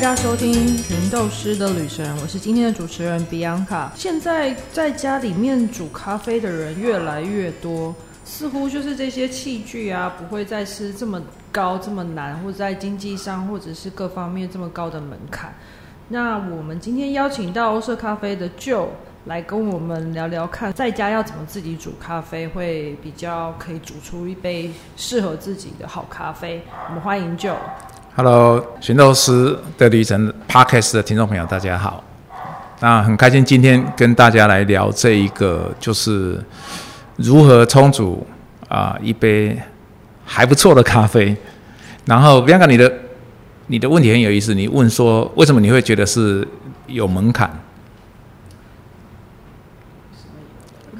大家收听《寻豆师的旅程》，我是今天的主持人 Bianca。现在在家里面煮咖啡的人越来越多，似乎就是这些器具啊，不会再是这么高、这么难，或者在经济上或者是各方面这么高的门槛。那我们今天邀请到欧式咖啡的 Joe 来跟我们聊聊看，在家要怎么自己煮咖啡会比较可以煮出一杯适合自己的好咖啡。我们欢迎 Joe。Hello，寻豆师的旅程 Podcast 的听众朋友，大家好。那很开心今天跟大家来聊这一个，就是如何冲煮啊、一杯还不错的咖啡。然后 Bianca，你的你的问题很有意思，你问说为什么你会觉得是有门槛？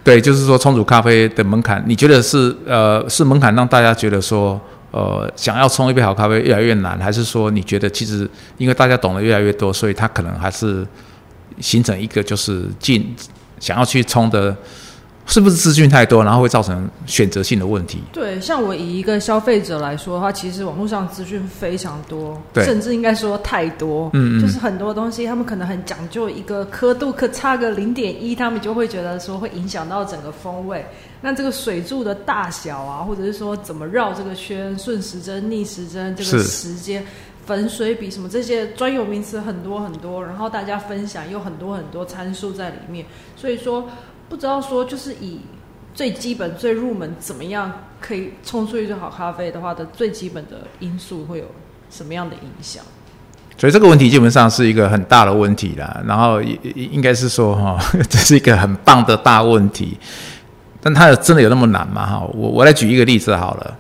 对，就是说冲煮咖啡的门槛，你觉得是呃是门槛让大家觉得说呃想要冲一杯好咖啡越来越难，还是说你觉得其实因为大家懂得越来越多，所以它可能还是形成一个就是进想要去冲的，是不是资讯太多，然后会造成选择性的问题？对，像我以一个消费者来说的话，其实网络上资讯非常多，对甚至应该说太多。嗯嗯就是很多东西，他们可能很讲究一个刻度，可差个零点一，他们就会觉得说会影响到整个风味。那这个水柱的大小啊，或者是说怎么绕这个圈，顺时针、逆时针，这个时间。粉水比什么这些专有名词很多很多，然后大家分享有很多很多参数在里面，所以说不知道说就是以最基本、最入门怎么样可以冲出一杯好咖啡的话的最基本的因素会有什么样的影响？所以这个问题基本上是一个很大的问题啦，然后也也应该是说哈，这是一个很棒的大问题，但它真的有那么难吗？哈，我我来举一个例子好了，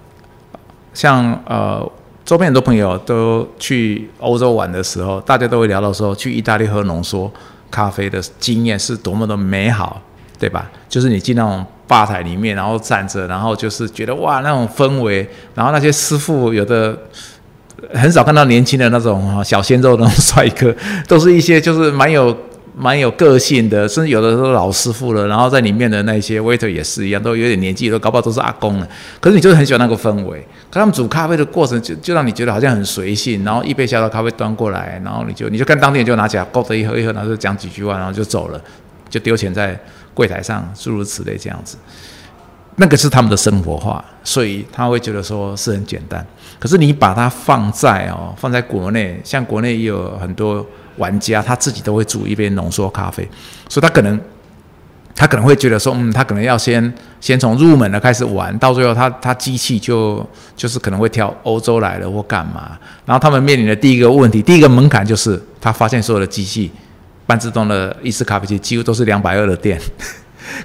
像呃周边很多朋友都去欧洲玩的时候，大家都会聊到说去意大利喝浓缩咖啡的经验是多么的美好，对吧？就是你进那种吧台里面，然后站着，然后就是觉得哇那种氛围，然后那些师傅有的。很少看到年轻的那种小鲜肉那种帅哥，都是一些就是蛮有蛮有个性的，甚至有的都是老师傅了。然后在里面的那些 waiter 也是一样，都有点年纪，都搞不好都是阿公了。可是你就是很喜欢那个氛围，可他们煮咖啡的过程就就让你觉得好像很随性，然后一杯小小咖啡端过来，然后你就你就看当地人就拿起来勾着一喝一喝，然后就讲几句话，然后就走了，就丢钱在柜台上，诸如此类这样子。那个是他们的生活化，所以他会觉得说是很简单。可是你把它放在哦，放在国内，像国内也有很多玩家，他自己都会煮一杯浓缩咖啡，所以他可能他可能会觉得说，嗯，他可能要先先从入门的开始玩，到最后他他机器就就是可能会挑欧洲来的或干嘛。然后他们面临的第一个问题，第一个门槛就是他发现所有的机器半自动的意式咖啡机几乎都是两百二的电。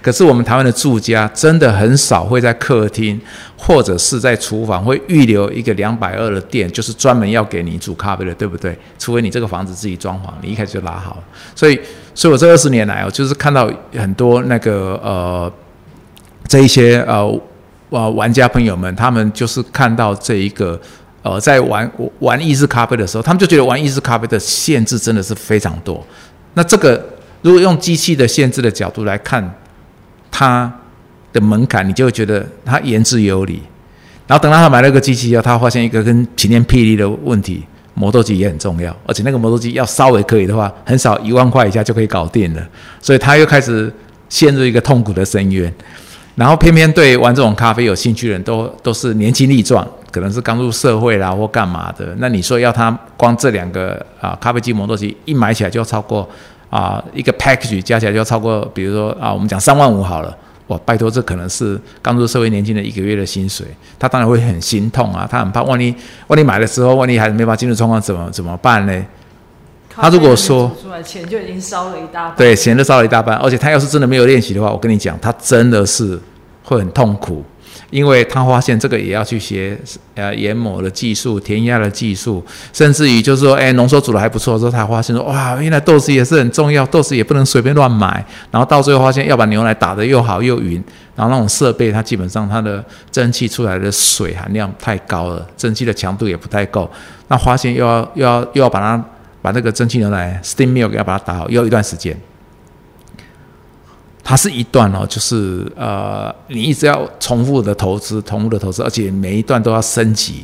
可是我们台湾的住家真的很少会在客厅或者是在厨房会预留一个两百二的电，就是专门要给你煮咖啡的，对不对？除非你这个房子自己装潢，你一开始就拉好。所以，所以我这二十年来，我就是看到很多那个呃这一些呃呃玩家朋友们，他们就是看到这一个呃在玩玩意式咖啡的时候，他们就觉得玩意式咖啡的限制真的是非常多。那这个如果用机器的限制的角度来看，它的门槛，你就会觉得它言之有理。然后等到他买了个机器以后，他发现一个跟晴天霹雳的问题，磨豆机也很重要，而且那个磨豆机要稍微可以的话，很少一万块以下就可以搞定了。所以他又开始陷入一个痛苦的深渊。然后偏偏对玩这种咖啡有兴趣的人都都是年轻力壮，可能是刚入社会啦或干嘛的。那你说要他光这两个啊咖啡机磨豆机一买起来就要超过啊一个 package 加起来就要超过，比如说啊我们讲三万五好了。哇，拜托，这可能是刚入社会年轻人一个月的薪水，他当然会很心痛啊，他很怕，万一万一买的时候，万一还是没办法进入状况，怎么怎么办呢？他如果说出来钱就已经烧了一大半，对，钱都烧了一大半，而且他要是真的没有练习的话，我跟你讲，他真的是会很痛苦，因为他发现这个也要去学呃研磨的技术、填压的技术，甚至于就是说，哎，浓缩煮的还不错之后，他发现说，哇，原来豆子也是很重要，豆子也不能随便乱买，然后到最后发现要把牛奶打得又好又匀，然后那种设备它基本上它的蒸汽出来的水含量太高了，蒸汽的强度也不太够，那发现又要又要又要把它把那个蒸汽牛奶 steam milk 要把它打好，要一段时间。它是一段哦，就是呃，你一直要重复的投资，重复的投资，而且每一段都要升级，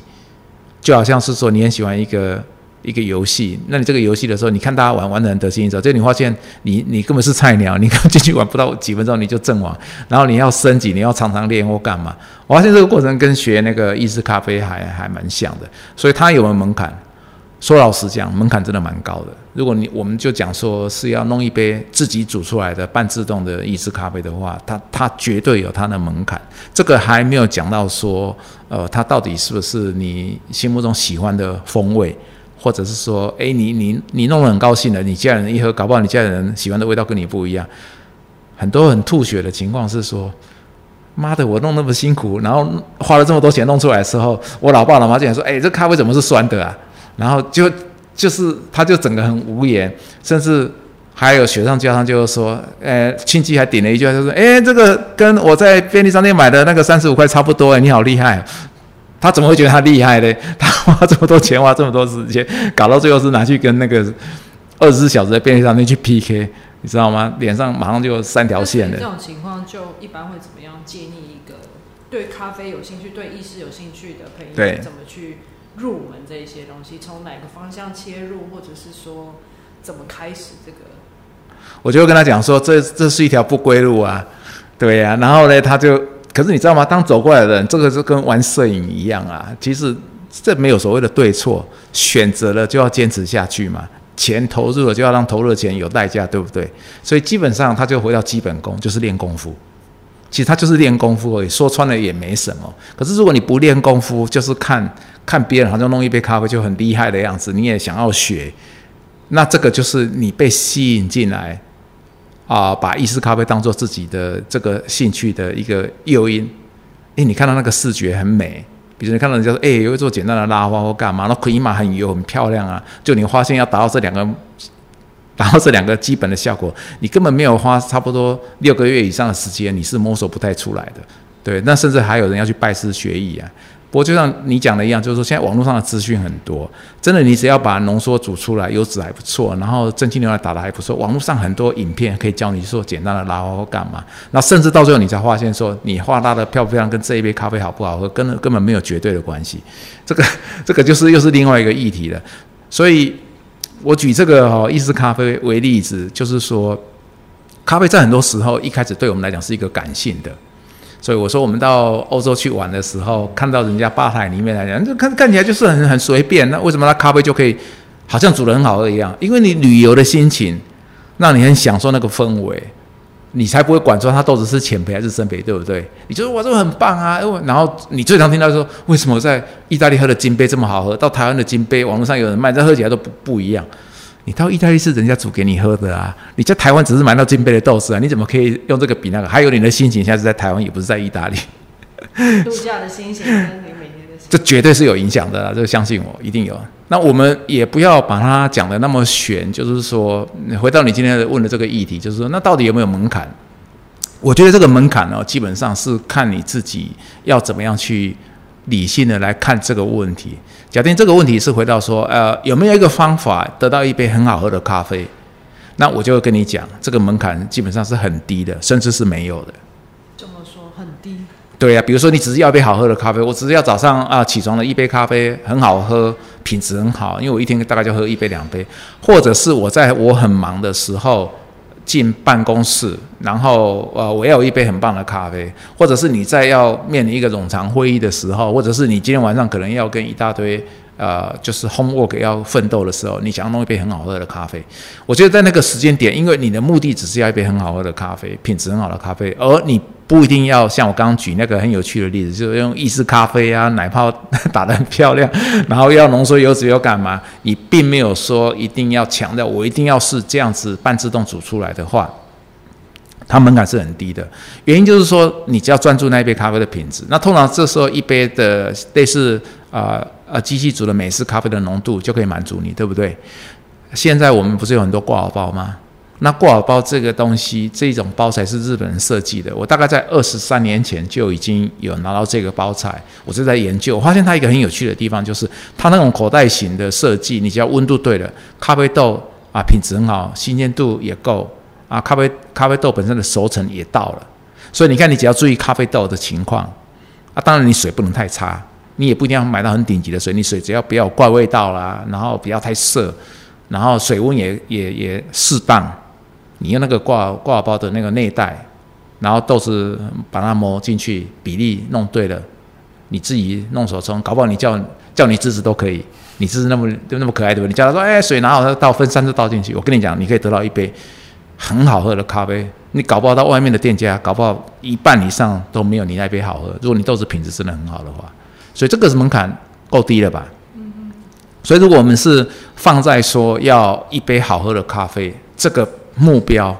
就好像是说你很喜欢一个一个游戏。那你这个游戏的时候，你看大家玩玩的很得心应手，就你发现你你根本是菜鸟，你刚进去玩不到几分钟你就阵亡，然后你要升级，你要常常练或干嘛？我发现这个过程跟学那个意式咖啡还还蛮像的，所以它有没有门槛？说老实讲，门槛真的蛮高的。如果你我们就讲说是要弄一杯自己煮出来的半自动的意式咖啡的话，它它绝对有它的门槛。这个还没有讲到说，呃，它到底是不是你心目中喜欢的风味，或者是说，诶，你你你弄得很高兴的，你家人一喝，搞不好你家人喜欢的味道跟你不一样。很多很吐血的情况是说，妈的，我弄那么辛苦，然后花了这么多钱弄出来的时候，我老爸老妈竟然说，诶，这咖啡怎么是酸的啊？然后就就是，他就整个很无言，甚至还有雪上加霜，就是说，呃，亲戚还顶了一句，就说，哎，这个跟我在便利商店买的那个三十五块差不多，哎，你好厉害。他怎么会觉得他厉害呢？他花这么多钱，花这么多时间，搞到最后是拿去跟那个二十四小时的便利商店去 PK，你知道吗？脸上马上就三条线了。这种情况就一般会怎么样建议一个对咖啡有兴趣、对意式有兴趣的朋友怎么去？入门这一些东西，从哪个方向切入，或者是说怎么开始这个？我就跟他讲说，这这是一条不归路啊，对呀。然后呢，他就，可是你知道吗？当走过来的人，这个是跟玩摄影一样啊。其实这没有所谓的对错，选择了就要坚持下去嘛。钱投入了就要让投入的钱有代价，对不对？所以基本上他就回到基本功，就是练功夫。其实他就是练功夫而已，说穿了也没什么。可是如果你不练功夫，就是看。看别人好像弄一杯咖啡就很厉害的样子，你也想要学，那这个就是你被吸引进来啊，把意式咖啡当做自己的这个兴趣的一个诱因。诶，你看到那个视觉很美，比如你看到人家说，诶，有一做简单的拉花或干嘛，那可以嘛很油很漂亮啊。就你发现要达到这两个，然后这两个基本的效果，你根本没有花差不多六个月以上的时间，你是摸索不太出来的。对，那甚至还有人要去拜师学艺啊。不过就像你讲的一样，就是说现在网络上的资讯很多，真的，你只要把浓缩煮出来，油脂还不错，然后蒸汽牛奶打的还不错，网络上很多影片可以教你做简单的拉花或干嘛。那甚至到最后你才发现，说你画拉的漂不漂亮，跟这一杯咖啡好不好喝，根本根本没有绝对的关系。这个这个就是又是另外一个议题了。所以我举这个哦意式咖啡为例子，就是说，咖啡在很多时候一开始对我们来讲是一个感性的。所以我说，我们到欧洲去玩的时候，看到人家吧台里面来讲，就看看起来就是很很随便。那为什么那咖啡就可以好像煮的很好喝一样？因为你旅游的心情，让你很享受那个氛围，你才不会管说他豆子是浅焙还是深焙，对不对？你觉得哇，这个很棒啊！然后你最常听到说，为什么在意大利喝的金杯这么好喝，到台湾的金杯网络上有人卖，这喝起来都不不一样。你到意大利是人家煮给你喝的啊，你在台湾只是买到金杯的豆子啊，你怎么可以用这个比那个？还有你的心情，现在是在台湾，也不是在意大利。度假的心情跟你每天的心情，这绝对是有影响的，这个相信我，一定有。那我们也不要把它讲的那么玄，就是说，回到你今天问的这个议题，就是说，那到底有没有门槛？我觉得这个门槛呢，基本上是看你自己要怎么样去理性的来看这个问题。假定这个问题是回到说，呃，有没有一个方法得到一杯很好喝的咖啡？那我就会跟你讲，这个门槛基本上是很低的，甚至是没有的。对呀，比如说你只是要一杯好喝的咖啡，我只是要早上啊起床的一杯咖啡很好喝，品质很好，因为我一天大概就喝一杯两杯，或者是我在我很忙的时候。进办公室，然后呃，我要一杯很棒的咖啡，或者是你在要面临一个冗长会议的时候，或者是你今天晚上可能要跟一大堆呃，就是 homework 要奋斗的时候，你想要弄一杯很好喝的咖啡。我觉得在那个时间点，因为你的目的只是要一杯很好喝的咖啡，品质很好的咖啡，而你。不一定要像我刚刚举那个很有趣的例子，就是用意式咖啡啊，奶泡打得很漂亮，然后要浓缩油脂要干嘛？你并没有说一定要强调，我一定要是这样子半自动煮出来的话，它门槛是很低的。原因就是说，你只要专注那一杯咖啡的品质，那通常这时候一杯的类似啊啊机器煮的美式咖啡的浓度就可以满足你，对不对？现在我们不是有很多挂耳包吗？那挂耳包这个东西，这种包材是日本人设计的。我大概在二十三年前就已经有拿到这个包材，我是在研究。我发现它一个很有趣的地方，就是它那种口袋型的设计，你只要温度对了，咖啡豆啊品质很好，新鲜度也够啊，咖啡咖啡豆本身的熟成也到了。所以你看，你只要注意咖啡豆的情况啊，当然你水不能太差。你也不一定要买到很顶级的水，你水只要不要怪味道啦，然后不要太涩，然后水温也也也适当。你用那个挂挂包的那个内袋，然后豆子把它磨进去，比例弄对了，你自己弄手冲，搞不好你叫叫你侄子都可以。你侄子那么就那么可爱对不对？你叫他说，哎，水拿好，他倒分三次倒进去。我跟你讲，你可以得到一杯很好喝的咖啡。你搞不好到外面的店家，搞不好一半以上都没有你那杯好喝。如果你豆子品质真的很好的话，所以这个是门槛够低了吧？嗯所以如果我们是放在说要一杯好喝的咖啡这个目标，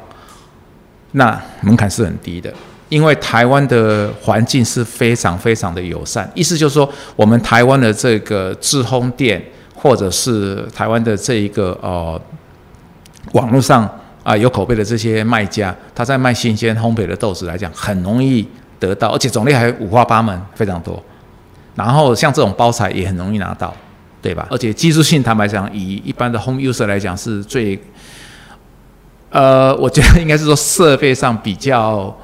那门槛是很低的，因为台湾的环境是非常非常的友善。意思就是说，我们台湾的这个制烘店，或者是台湾的这一个呃网络上。啊，有口碑的这些卖家，他在卖新鲜烘焙的豆子来讲，很容易得到，而且种类还五花八门，非常多。然后像这种包材也很容易拿到，对吧？而且技术性，坦白讲，以一般的 home user 来讲，是最，呃，我觉得应该是说设备上比较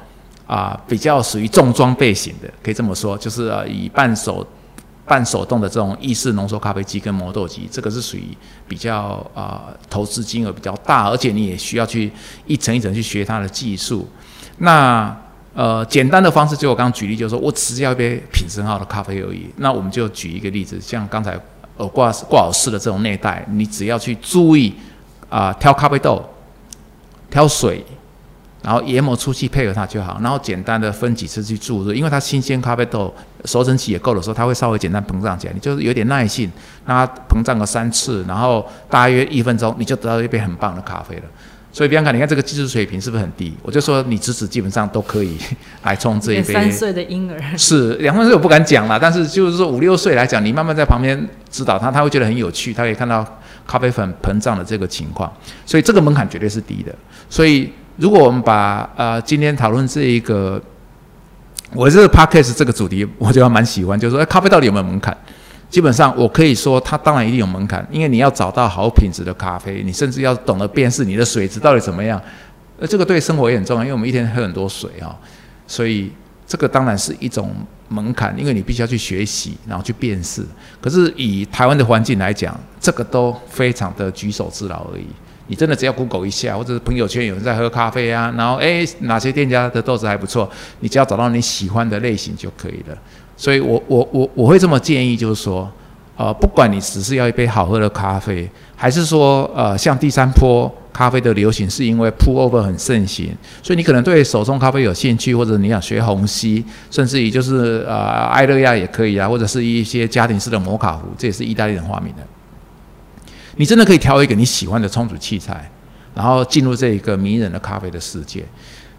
啊，比较属于重装备型的，可以这么说，就是以半手。半手动的这种意式浓缩咖啡机跟磨豆机，这个是属于比较啊投资金额比较大，而且你也需要去一层一层去学它的技术。那呃简单的方式，就我刚刚举例，就是说我只要一杯品质很好的咖啡而已。那我们就举一个例子，像刚才呃挂挂耳式的这种内袋，你只要去注意啊挑咖啡豆、挑水。然后研磨出去配合它就好，然后简单的分几次去注入，因为它新鲜咖啡豆熟成期也够的时候，它会稍微简单膨胀起来，你就是有点耐性，让它膨胀个三次，然后大约一分钟，你就得到一杯很棒的咖啡了。所以比方看，你看这个技术水平是不是很低？我就说你侄子基本上都可以 来冲这一杯。三岁的婴儿是两岁我不敢讲了，但是就是说五六岁来讲，你慢慢在旁边指导他，他会觉得很有趣，他可以看到咖啡粉膨胀的这个情况，所以这个门槛绝对是低的。所以。如果我们把呃今天讨论这一个，我这个 podcast 这个主题，我觉得蛮喜欢，就是说咖啡到底有没有门槛？基本上我可以说，它当然一定有门槛，因为你要找到好品质的咖啡，你甚至要懂得辨识你的水质到底怎么样。呃，这个对生活也很重要，因为我们一天喝很多水啊，所以这个当然是一种门槛，因为你必须要去学习，然后去辨识。可是以台湾的环境来讲，这个都非常的举手之劳而已。你真的只要 Google 一下，或者是朋友圈有人在喝咖啡啊，然后诶哪些店家的豆子还不错，你只要找到你喜欢的类型就可以了。所以我我我我会这么建议，就是说，呃，不管你只是要一杯好喝的咖啡，还是说呃像第三波咖啡的流行是因为 Pull Over 很盛行，所以你可能对手冲咖啡有兴趣，或者你想学虹吸，甚至于就是呃艾乐亚也可以啊，或者是一些家庭式的摩卡壶，这也是意大利人发明的。你真的可以挑一个你喜欢的冲煮器材，然后进入这一个迷人的咖啡的世界。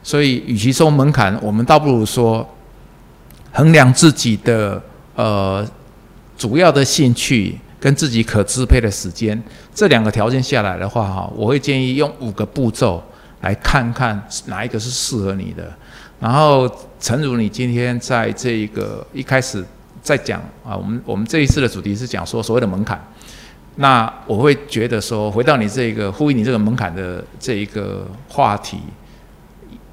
所以，与其说门槛，我们倒不如说衡量自己的呃主要的兴趣跟自己可支配的时间这两个条件下来的话，哈，我会建议用五个步骤来看看哪一个是适合你的。然后，诚如你今天在这一个一开始在讲啊，我们我们这一次的主题是讲说所谓的门槛。那我会觉得说，回到你这个呼应你这个门槛的这一个话题，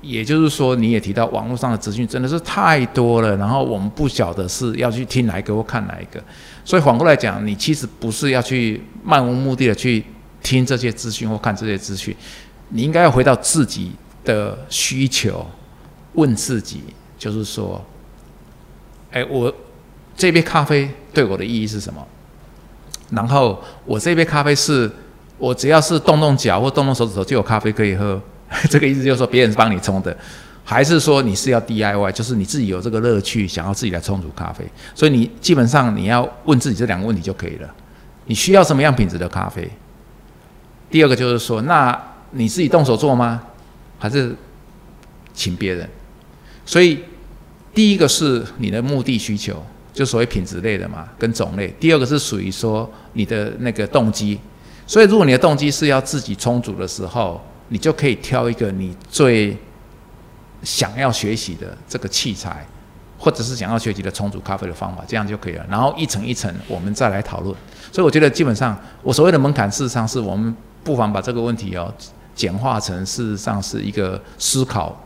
也就是说，你也提到网络上的资讯真的是太多了，然后我们不晓得是要去听哪一个或看哪一个，所以反过来讲，你其实不是要去漫无目的的去听这些资讯或看这些资讯，你应该要回到自己的需求，问自己，就是说，哎，我这杯咖啡对我的意义是什么？然后我这杯咖啡是，我只要是动动脚或动动手指头就有咖啡可以喝，这个意思就是说别人是帮你冲的，还是说你是要 DIY，就是你自己有这个乐趣，想要自己来冲煮咖啡？所以你基本上你要问自己这两个问题就可以了。你需要什么样品质的咖啡？第二个就是说，那你自己动手做吗？还是请别人？所以第一个是你的目的需求。就所谓品质类的嘛，跟种类。第二个是属于说你的那个动机，所以如果你的动机是要自己充足的时候，你就可以挑一个你最想要学习的这个器材，或者是想要学习的充足咖啡的方法，这样就可以了。然后一层一层，我们再来讨论。所以我觉得基本上，我所谓的门槛，事实上是我们不妨把这个问题哦简化成事实上是一个思考，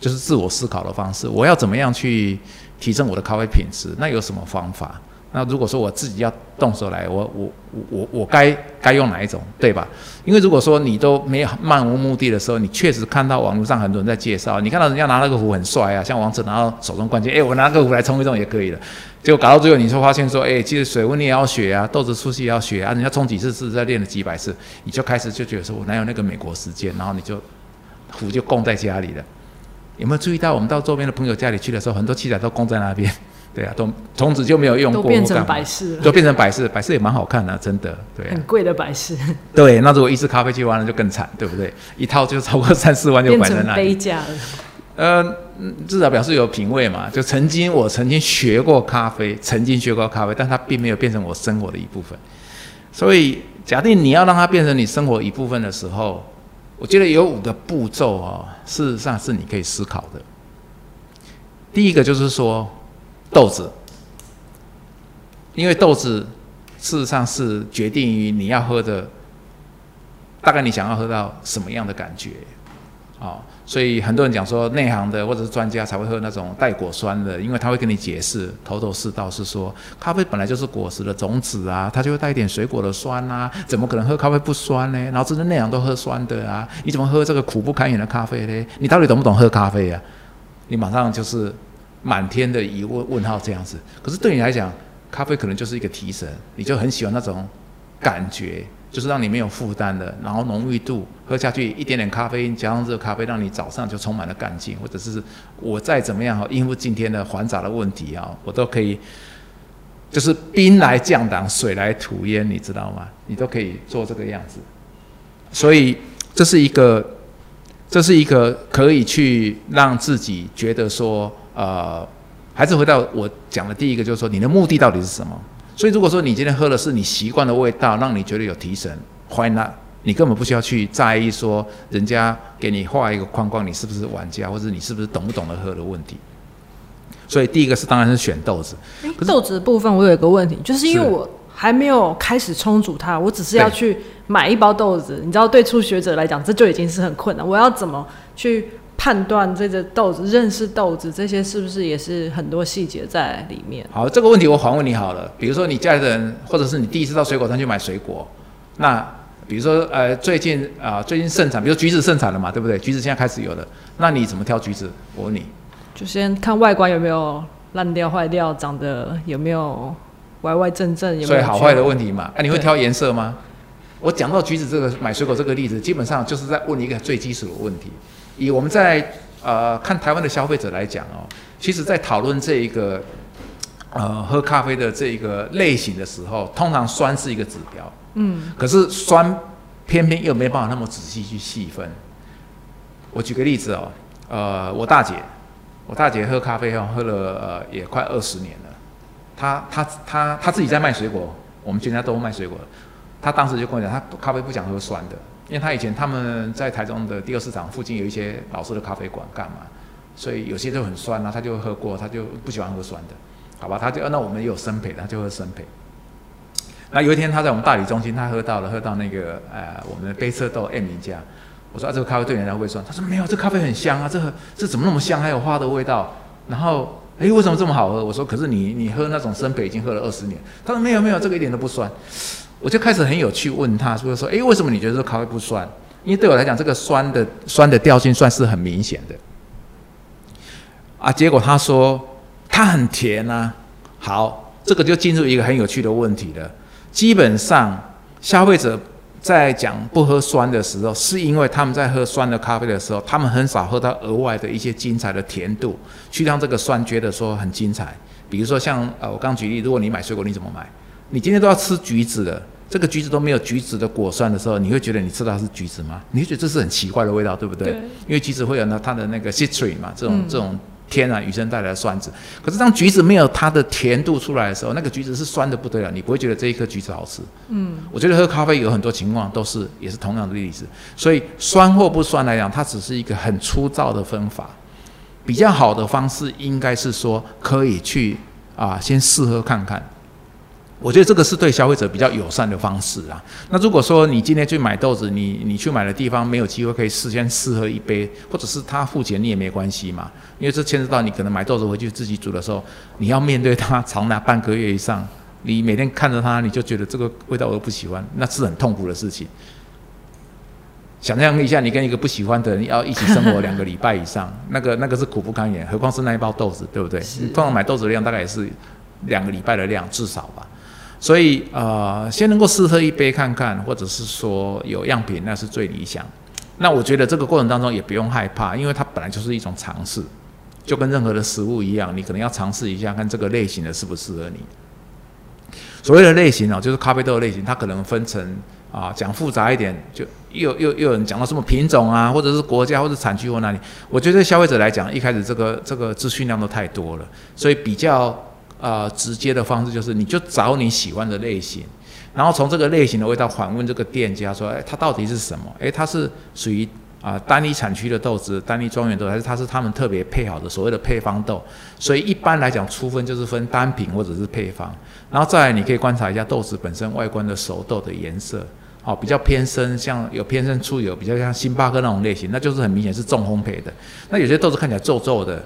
就是自我思考的方式。我要怎么样去？提升我的咖啡品质，那有什么方法？那如果说我自己要动手来，我我我我该该用哪一种，对吧？因为如果说你都没有漫无目的的时候，你确实看到网络上很多人在介绍，你看到人家拿那个壶很帅啊，像王者拿到手中冠军，哎，我拿个壶来冲一冲也可以的。结果搞到最后，你就发现说，哎，其实水温你也要学啊，豆子出气也要学啊，人家冲几次次，再练了几百次，你就开始就觉得说我哪有那个美国时间，然后你就壶就供在家里了。有没有注意到我们到周边的朋友家里去的时候，很多器材都供在那边？对啊，都从此就没有用过，都变成摆饰了，都变成摆饰，摆饰也蛮好看的，真的，对，很贵的摆饰。对，那如果一支咖啡机完了就更惨，对不对？一套就超过三四万就摆在那里，杯架了。呃，至少表示有品味嘛。就曾经我曾经学过咖啡，曾经学过咖啡，但它并没有变成我生活的一部分。所以，假定你要让它变成你生活一部分的时候，我觉得有五个步骤哦，事实上是你可以思考的。第一个就是说。豆子，因为豆子事实上是决定于你要喝的，大概你想要喝到什么样的感觉，哦，所以很多人讲说内行的或者是专家才会喝那种带果酸的，因为他会跟你解释头头是道，是说咖啡本来就是果实的种子啊，它就会带一点水果的酸啊，怎么可能喝咖啡不酸呢？然后真的内行都喝酸的啊，你怎么喝这个苦不堪言的咖啡呢？你到底懂不懂喝咖啡啊？你马上就是。满天的疑问问号这样子，可是对你来讲，咖啡可能就是一个提神，你就很喜欢那种感觉，就是让你没有负担的，然后浓郁度喝下去一点点咖啡加上热咖啡，让你早上就充满了干劲，或者是我再怎么样哈，应付今天的繁杂的问题啊，我都可以，就是兵来将挡，水来土掩，你知道吗？你都可以做这个样子，所以这是一个，这是一个可以去让自己觉得说。呃，还是回到我讲的第一个，就是说你的目的到底是什么？所以如果说你今天喝的是你习惯的味道，让你觉得有提神，Why not？你根本不需要去在意说人家给你画一个框框，你是不是玩家，或者你是不是懂不懂得喝的问题。所以第一个是当然是选豆子。豆子的部分我有一个问题，就是因为我还没有开始冲煮它，我只是要去买一包豆子。你知道，对初学者来讲，这就已经是很困难。我要怎么去？判断这个豆子，认识豆子，这些是不是也是很多细节在里面？好，这个问题我反问你好了。比如说你家里的人，或者是你第一次到水果摊去买水果，那比如说呃最近啊最近盛产，比如橘子盛产了嘛，对不对？橘子现在开始有了，那你怎么挑橘子？我问你，就先看外观有没有烂掉、坏掉，长得有没有歪歪正正，有没有？所以好坏的问题嘛。那你会挑颜色吗？我讲到橘子这个买水果这个例子，基本上就是在问一个最基础的问题。以我们在呃看台湾的消费者来讲哦，其实，在讨论这一个呃喝咖啡的这一个类型的时候，通常酸是一个指标，嗯，可是酸偏偏又没办法那么仔细去细分。我举个例子哦，呃，我大姐，我大姐喝咖啡哦，喝了呃也快二十年了，她她她她自己在卖水果，我们全家都卖水果，她当时就跟我讲，她咖啡不想喝酸的。因为他以前他们在台中的第二市场附近有一些老式的咖啡馆，干嘛？所以有些都很酸啊，他就喝过，他就不喜欢喝酸的，好吧？他就那我们有生培，他就喝生培。那有一天他在我们大理中心，他喝到了，喝到那个呃我们的杯色豆 M 名家，我说啊这个咖啡对人家会酸，他说没有，这咖啡很香啊，这这怎么那么香，还有花的味道？然后哎为什么这么好喝？我说可是你你喝那种生培已经喝了二十年，他说没有没有，这个一点都不酸。我就开始很有趣问他，说说，哎，为什么你觉得这咖啡不酸？因为对我来讲，这个酸的酸的调性算是很明显的。啊，结果他说它很甜啊。好，这个就进入一个很有趣的问题了。基本上，消费者在讲不喝酸的时候，是因为他们在喝酸的咖啡的时候，他们很少喝到额外的一些精彩的甜度，去让这个酸觉得说很精彩。比如说像呃，我刚举例，如果你买水果，你怎么买？你今天都要吃橘子了。这个橘子都没有橘子的果酸的时候，你会觉得你吃到是橘子吗？你会觉得这是很奇怪的味道，对不对？因为橘子会有那它的那个 citrus 嘛，这种这种天然雨生带来的酸质。可是当橘子没有它的甜度出来的时候，那个橘子是酸的不得了，你不会觉得这一颗橘子好吃。嗯，我觉得喝咖啡有很多情况都是也是同样的例子。所以酸或不酸来讲，它只是一个很粗糙的分法。比较好的方式应该是说可以去啊，先试喝看看。我觉得这个是对消费者比较友善的方式啊。那如果说你今天去买豆子，你你去买的地方没有机会可以事先试喝一杯，或者是他付钱你也没关系嘛，因为这牵涉到你可能买豆子回去自己煮的时候，你要面对它长达半个月以上你每天看着它，你就觉得这个味道我都不喜欢，那是很痛苦的事情。想象一下，你跟一个不喜欢的人要一起生活两个礼拜以上，那个那个是苦不堪言，何况是那一包豆子，对不对？通常买豆子的量大概也是两个礼拜的量至少吧。所以呃，先能够试喝一杯看看，或者是说有样品，那是最理想。那我觉得这个过程当中也不用害怕，因为它本来就是一种尝试，就跟任何的食物一样，你可能要尝试一下，看这个类型的适不适合你。所谓的类型啊，就是咖啡豆类型，它可能分成。啊，讲复杂一点，就又又又有人讲到什么品种啊，或者是国家或者产区或哪里？我觉得消费者来讲，一开始这个这个资讯量都太多了，所以比较呃直接的方式就是，你就找你喜欢的类型，然后从这个类型的味道反问这个店家说，哎，它到底是什么？哎，它是属于啊单一产区的豆子，单一庄园豆，还是它是他们特别配好的所谓的配方豆？所以一般来讲，粗分就是分单品或者是配方，然后再来你可以观察一下豆子本身外观的熟豆的颜色。哦，比较偏深，像有偏深出油，比较像星巴克那种类型，那就是很明显是重烘焙的。那有些豆子看起来皱皱的，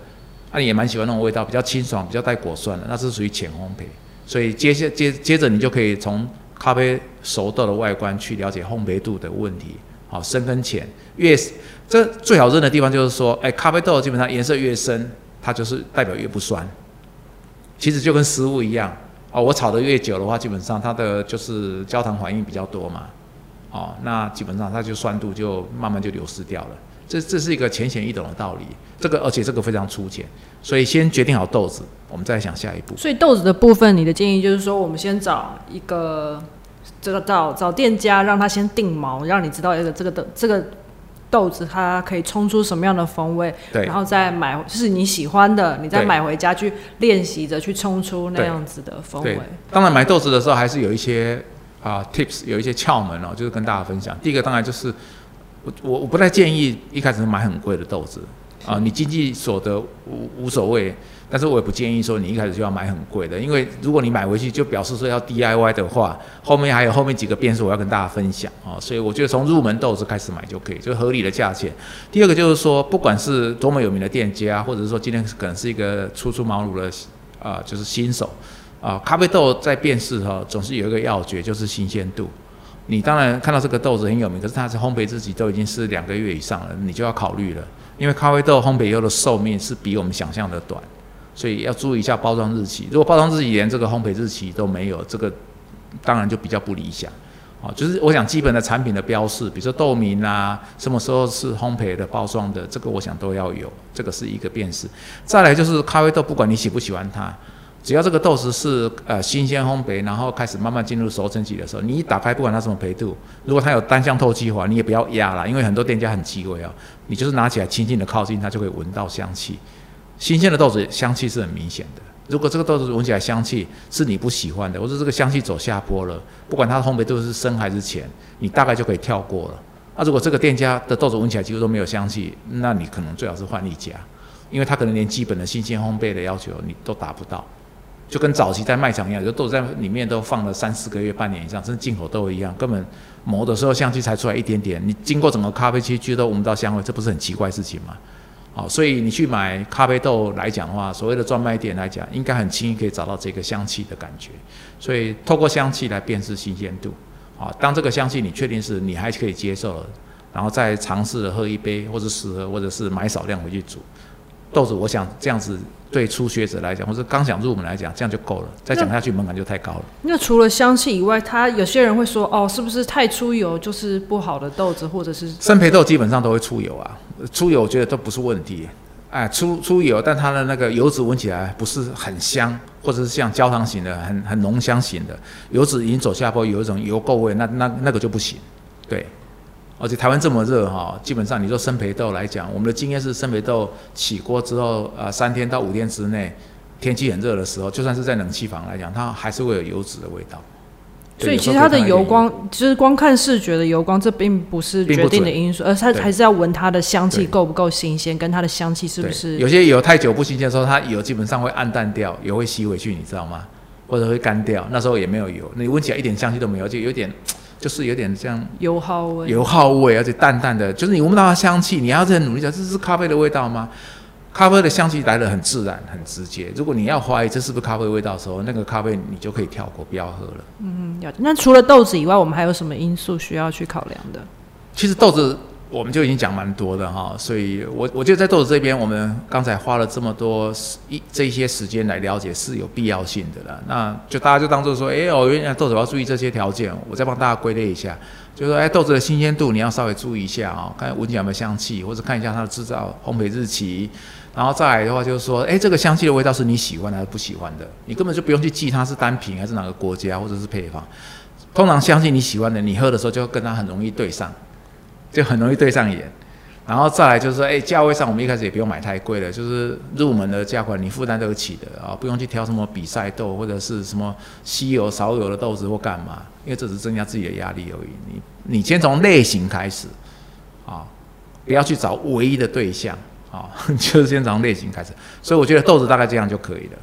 那你也蛮喜欢那种味道，比较清爽，比较带果酸的，那是属于浅烘焙。所以接下接接着你就可以从咖啡熟豆的外观去了解烘焙度的问题。好，深跟浅，越这最好认的地方就是说，哎，咖啡豆基本上颜色越深，它就是代表越不酸。其实就跟食物一样，哦，我炒的越久的话，基本上它的就是焦糖反应比较多嘛。哦，那基本上它就酸度就慢慢就流失掉了。这这是一个浅显易懂的道理。这个而且这个非常粗浅，所以先决定好豆子，我们再想下一步。所以豆子的部分，你的建议就是说，我们先找一个这个找找店家，让他先定毛，让你知道一个这个的这个豆子它可以冲出什么样的风味。对。然后再买就是你喜欢的，你再买回家去练习着去冲出那样子的风味。当然买豆子的时候还是有一些。啊，tips 有一一些窍门哦，就是跟大家分享。第一个当然就是我我我不太建议一开始买很贵的豆子啊，你经济所得无无所谓，但是我也不建议说你一开始就要买很贵的，因为如果你买回去就表示说要 DIY 的话，后面还有后面几个变数我要跟大家分享啊，所以我觉得从入门豆子开始买就可以，就合理的价钱。第二个就是说，不管是多么有名的店家，或者是说今天可能是一个初出茅庐的啊，就是新手。啊，咖啡豆在辨识哈，总是有一个要诀，就是新鲜度。你当然看到这个豆子很有名，可是它是烘焙日期都已经是两个月以上了，你就要考虑了。因为咖啡豆烘焙以后的寿命是比我们想象的短，所以要注意一下包装日期。如果包装日期连这个烘焙日期都没有，这个当然就比较不理想。啊，就是我想基本的产品的标示，比如说豆名啊，什么时候是烘焙的、包装的，这个我想都要有，这个是一个辨识。再来就是咖啡豆，不管你喜不喜欢它。只要这个豆子是呃新鲜烘焙，然后开始慢慢进入熟成期的时候，你一打开，不管它什么培度，如果它有单向透气环，你也不要压了，因为很多店家很忌讳啊。你就是拿起来轻轻的靠近，它就会闻到香气。新鲜的豆子香气是很明显的。如果这个豆子闻起来香气是你不喜欢的，或者这个香气走下坡了，不管它的烘焙度是深还是浅，你大概就可以跳过了。那如果这个店家的豆子闻起来几乎都没有香气，那你可能最好是换一家，因为它可能连基本的新鲜烘焙的要求你都达不到。就跟早期在卖场一样，就豆在里面都放了三四个月、半年以上，甚至进口豆一样，根本磨的时候香气才出来一点点。你经过整个咖啡区，其实都闻不到香味，这不是很奇怪事情吗？好，所以你去买咖啡豆来讲的话，所谓的专卖店来讲，应该很轻易可以找到这个香气的感觉。所以透过香气来辨识新鲜度。好，当这个香气你确定是你还可以接受了，然后再尝试喝一杯，或者试喝，或者是买少量回去煮。豆子，我想这样子对初学者来讲，或者刚想入门来讲，这样就够了。再讲下去门槛就太高了。那除了香气以外，它有些人会说，哦，是不是太出油就是不好的豆子，或者是生培豆基本上都会出油啊。出油我觉得都不是问题。哎，出出油，但它的那个油脂闻起来不是很香，或者是像焦糖型的、很很浓香型的油脂已经走下坡，有一种油垢味，那那那个就不行。对。而且台湾这么热哈，基本上你说生培豆来讲，我们的经验是生培豆起锅之后，呃，三天到五天之内，天气很热的时候，就算是在冷气房来讲，它还是会有油脂的味道。所以其实它的油光，其实光看视觉的油光，这并不是决定的因素，而它还是要闻它的香气够不够新鲜，跟它的香气是不是。有些油太久不新鲜的时候，它油基本上会暗淡掉，油会吸回去，你知道吗？或者会干掉，那时候也没有油，你闻起来一点香气都没有，就有点。就是有点像油耗味，油耗味，而且淡淡的，就是你闻不到它香气，你要再努力讲，这是咖啡的味道吗？咖啡的香气来的很自然、很直接。如果你要怀疑这是不是咖啡味道的时候，那个咖啡你就可以跳过，不要喝了。嗯，嗯。那除了豆子以外，我们还有什么因素需要去考量的？其实豆子我们就已经讲蛮多的哈，所以我我觉得在豆子这边，我们刚才花了这么多一这些时间来了解是有必要性的了。那就大家就当做说，哎，我，原来豆子要注意这些条件，我再帮大家归类一下。就是说，哎，豆子的新鲜度你要稍微注意一下啊，看闻起来有没有香气，或者看一下它的制造烘焙日期。然后再来的话，就是说，哎，这个香气的味道是你喜欢还是不喜欢的？你根本就不用去记它是单品还是哪个国家或者是配方。通常香气你喜欢的，你喝的时候就跟它很容易对上，就很容易对上眼。然后再来就是说，哎，价位上我们一开始也不用买太贵的，就是入门的价款你负担得起的啊，不用去挑什么比赛豆或者是什么稀有少有的豆子或干嘛，因为这只是增加自己的压力而已。你你先从类型开始啊，不要去找唯一的对象啊，就是先从类型开始。所以我觉得豆子大概这样就可以了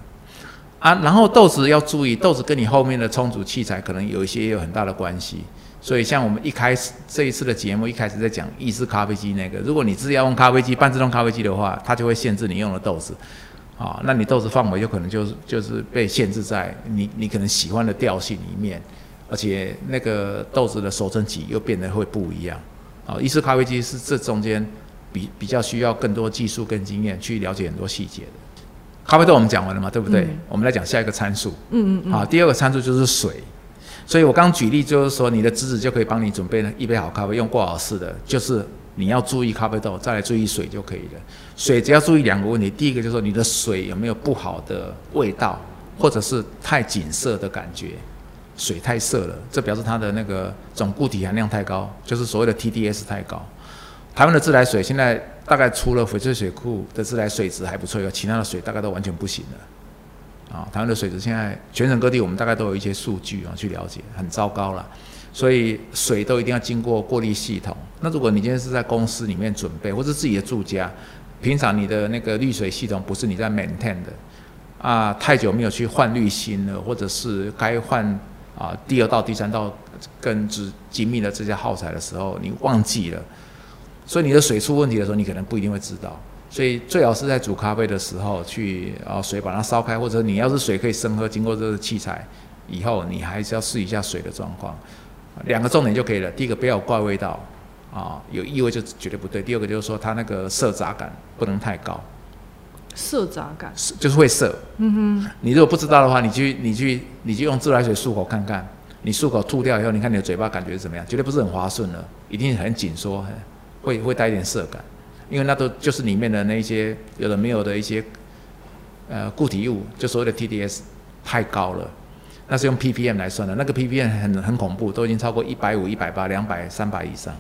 啊。然后豆子要注意，豆子跟你后面的充足器材可能有一些也有很大的关系。所以，像我们一开始这一次的节目一开始在讲意式咖啡机那个，如果你是要用咖啡机半自动咖啡机的话，它就会限制你用的豆子，啊，那你豆子范围有可能就是就是被限制在你你可能喜欢的调性里面，而且那个豆子的熟成期又变得会不一样，啊，意式咖啡机是这中间比比较需要更多技术跟经验去了解很多细节的。咖啡豆我们讲完了嘛，对不对？我们来讲下一个参数，嗯嗯嗯，好，第二个参数就是水。所以我刚举例就是说，你的侄子就可以帮你准备一杯好咖啡，用挂耳式的，就是你要注意咖啡豆，再来注意水就可以了。水只要注意两个问题，第一个就是说你的水有没有不好的味道，或者是太紧涩的感觉，水太涩了，这表示它的那个总固体含量太高，就是所谓的 TDS 太高。台湾的自来水现在大概除了翡翠水库的自来水质还不错以外，其他的水大概都完全不行了。啊，台湾的水质现在全省各地我们大概都有一些数据啊，去了解，很糟糕了。所以水都一定要经过过滤系统。那如果你今天是在公司里面准备，或是自己的住家，平常你的那个滤水系统不是你在 maintain 的啊，太久没有去换滤芯了，或者是该换啊第二道、第三道更之精密的这些耗材的时候，你忘记了，所以你的水出问题的时候，你可能不一定会知道。所以最好是在煮咖啡的时候去啊水把它烧开，或者你要是水可以生喝，经过这个器材以后，你还是要试一下水的状况。两个重点就可以了。第一个不要有怪味道啊，有异味就绝对不对。第二个就是说它那个涩杂感不能太高。涩杂感是就是会涩。嗯哼。你如果不知道的话，你去你去你去用自来水漱口看看，你漱口吐掉以后，你看你的嘴巴感觉怎么样？绝对不是很滑顺了，一定很紧缩，会会带一点涩感。因为那都就是里面的那些有的没有的一些呃固体物，就所谓的 TDS 太高了，那是用 ppm 来算的，那个 ppm 很很恐怖，都已经超过一百五、一百八、两百、三百以上。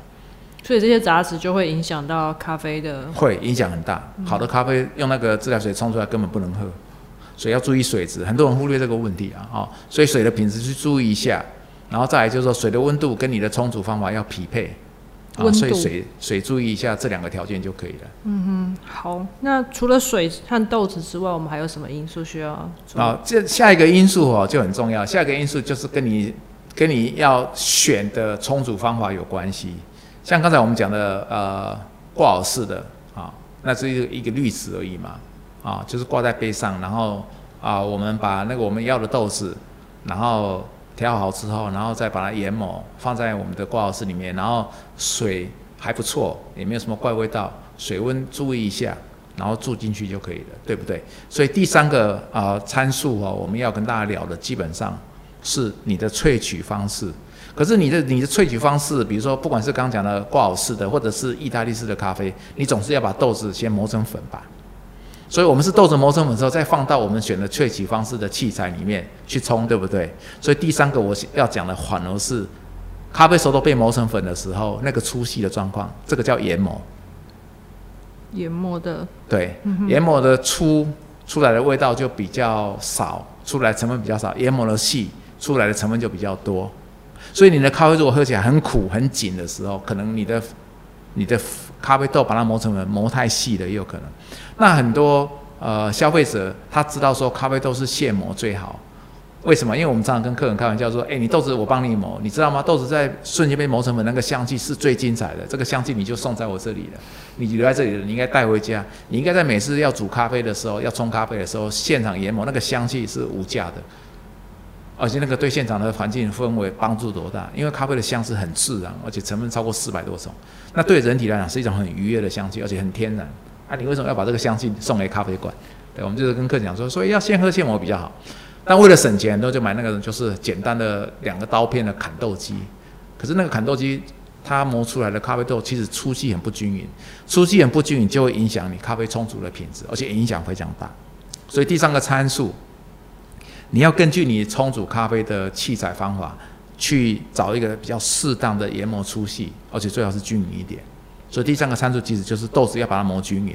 所以这些杂质就会影响到咖啡的。会影响很大，好的咖啡用那个自来水冲出来根本不能喝，所以要注意水质。很多人忽略这个问题啊，哦，所以水的品质去注意一下，然后再来就是说水的温度跟你的冲煮方法要匹配。啊，所以水水注意一下这两个条件就可以了。嗯哼，好。那除了水和豆子之外，我们还有什么因素需要？啊，这下一个因素哦就很重要。下一个因素就是跟你跟你要选的充足方法有关系。像刚才我们讲的呃挂耳式的啊，那是一个一个滤纸而已嘛。啊，就是挂在杯上，然后啊我们把那个我们要的豆子，然后。调好之后，然后再把它研磨，放在我们的挂耳式里面，然后水还不错，也没有什么怪味道，水温注意一下，然后注进去就可以了，对不对？所以第三个啊参数哦，我们要跟大家聊的基本上是你的萃取方式。可是你的你的萃取方式，比如说不管是刚刚讲的挂耳式的，或者是意大利式的咖啡，你总是要把豆子先磨成粉吧。所以，我们是豆子磨成粉之后，再放到我们选的萃取方式的器材里面去冲，对不对？所以第三个我要讲的，反而是咖啡熟都被磨成粉的时候，那个粗细的状况，这个叫研磨。研磨的。对，研磨的粗出来的味道就比较少，出来成分比较少；研磨的细出来的成分就比较多。所以你的咖啡如果喝起来很苦、很紧的时候，可能你的你的咖啡豆把它磨成粉磨太细了，也有可能。那很多呃消费者他知道说咖啡豆是现磨最好，为什么？因为我们常常跟客人开玩笑说：“哎，你豆子我帮你磨，你知道吗？豆子在瞬间被磨成粉，那个香气是最精彩的。这个香气你就送在我这里了，你留在这里了，你应该带回家。你应该在每次要煮咖啡的时候，要冲咖啡的时候，现场研磨，那个香气是无价的。而且那个对现场的环境氛围帮助多大？因为咖啡的香是很自然，而且成分超过四百多种，那对人体来讲是一种很愉悦的香气，而且很天然。啊，你为什么要把这个香气送给咖啡馆？对，我们就是跟客人讲说，所以要现喝现磨比较好。但为了省钱，都就买那个就是简单的两个刀片的砍豆机。可是那个砍豆机，它磨出来的咖啡豆其实粗细很不均匀，粗细很不均匀就会影响你咖啡充足的品质，而且影响非常大。所以第三个参数，你要根据你冲煮咖啡的器材方法，去找一个比较适当的研磨粗细，而且最好是均匀一点。所以第三个参数其实就是豆子要把它磨均匀。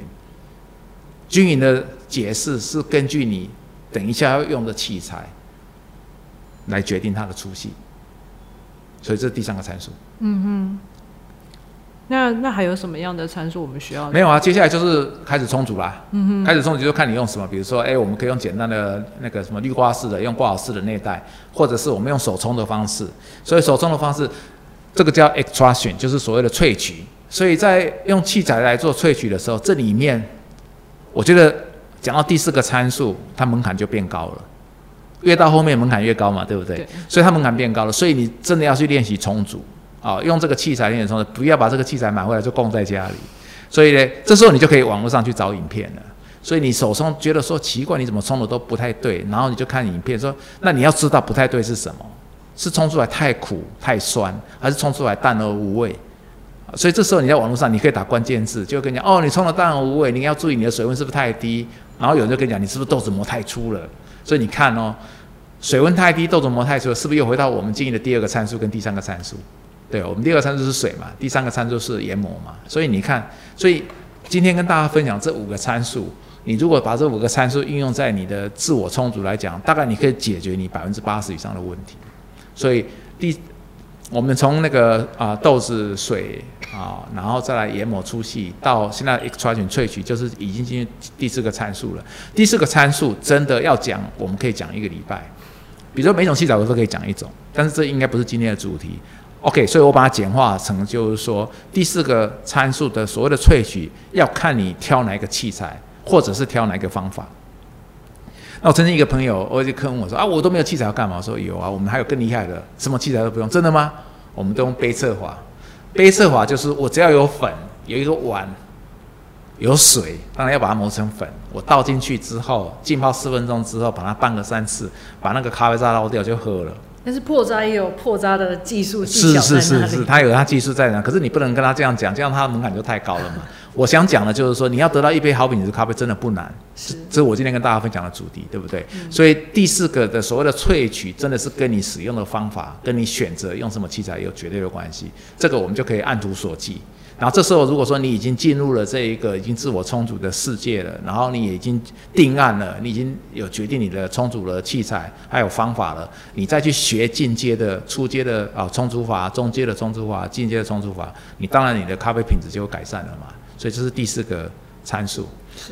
均匀的解释是根据你。等一下要用的器材来决定它的粗细，所以这是第三个参数。嗯哼，那那还有什么样的参数我们需要？没有啊，接下来就是开始充足啦。嗯哼，开始充足就看你用什么，比如说，哎，我们可以用简单的那个什么滤挂式的，用挂耳式的内袋，或者是我们用手冲的方式。所以手冲的方式，这个叫 extraction，就是所谓的萃取。所以在用器材来做萃取的时候，这里面我觉得。讲到第四个参数，它门槛就变高了，越到后面门槛越高嘛，对不对？所以它门槛变高了，所以你真的要去练习重组啊，用这个器材练习重组，不要把这个器材买回来就供在家里。所以呢，这时候你就可以网络上去找影片了。所以你手冲觉得说奇怪，你怎么冲的都不太对，然后你就看影片说，那你要知道不太对是什么？是冲出来太苦太酸，还是冲出来淡而无味？所以这时候你在网络上你可以打关键字，就跟你讲哦，你冲的淡而无味，你要注意你的水温是不是太低。然后有人就跟你讲，你是不是豆子磨太粗了？所以你看哦，水温太低，豆子磨太粗，是不是又回到我们建议的第二个参数跟第三个参数？对，我们第二个参数是水嘛，第三个参数是研磨嘛。所以你看，所以今天跟大家分享这五个参数，你如果把这五个参数应用在你的自我充足来讲，大概你可以解决你百分之八十以上的问题。所以第。我们从那个啊豆子水啊，然后再来研磨粗细，到现在 extraction 萃取，就是已经进入第四个参数了。第四个参数真的要讲，我们可以讲一个礼拜。比如说每种器材我都可以讲一种，但是这应该不是今天的主题。OK，所以我把它简化成就是说，第四个参数的所谓的萃取，要看你挑哪一个器材，或者是挑哪一个方法。那我曾经一个朋友，我就坑我说啊，我都没有器材要干嘛？我说有啊，我们还有更厉害的，什么器材都不用，真的吗？我们都用杯测法，杯测法就是我只要有粉，有一个碗，有水，当然要把它磨成粉，我倒进去之后，浸泡四分钟之后，把它拌个三次，把那个咖啡渣捞掉就喝了。但是破渣也有破渣的技术技巧是是是是，他有他技术在哪？可是你不能跟他这样讲，这样他的门槛就太高了嘛。我想讲的就是说，你要得到一杯好品质咖啡真的不难，是这是我今天跟大家分享的主题，对不对？所以第四个的所谓的萃取，真的是跟你使用的方法，跟你选择用什么器材有绝对的关系。这个我们就可以按图索骥。然后这时候，如果说你已经进入了这一个已经自我充足的世界了，然后你已经定案了，你已经有决定你的充足的器材还有方法了，你再去学进阶的、初阶的啊充足法、中阶的充足法、进阶的充足法，你当然你的咖啡品质就会改善了嘛。所以这是第四个参数。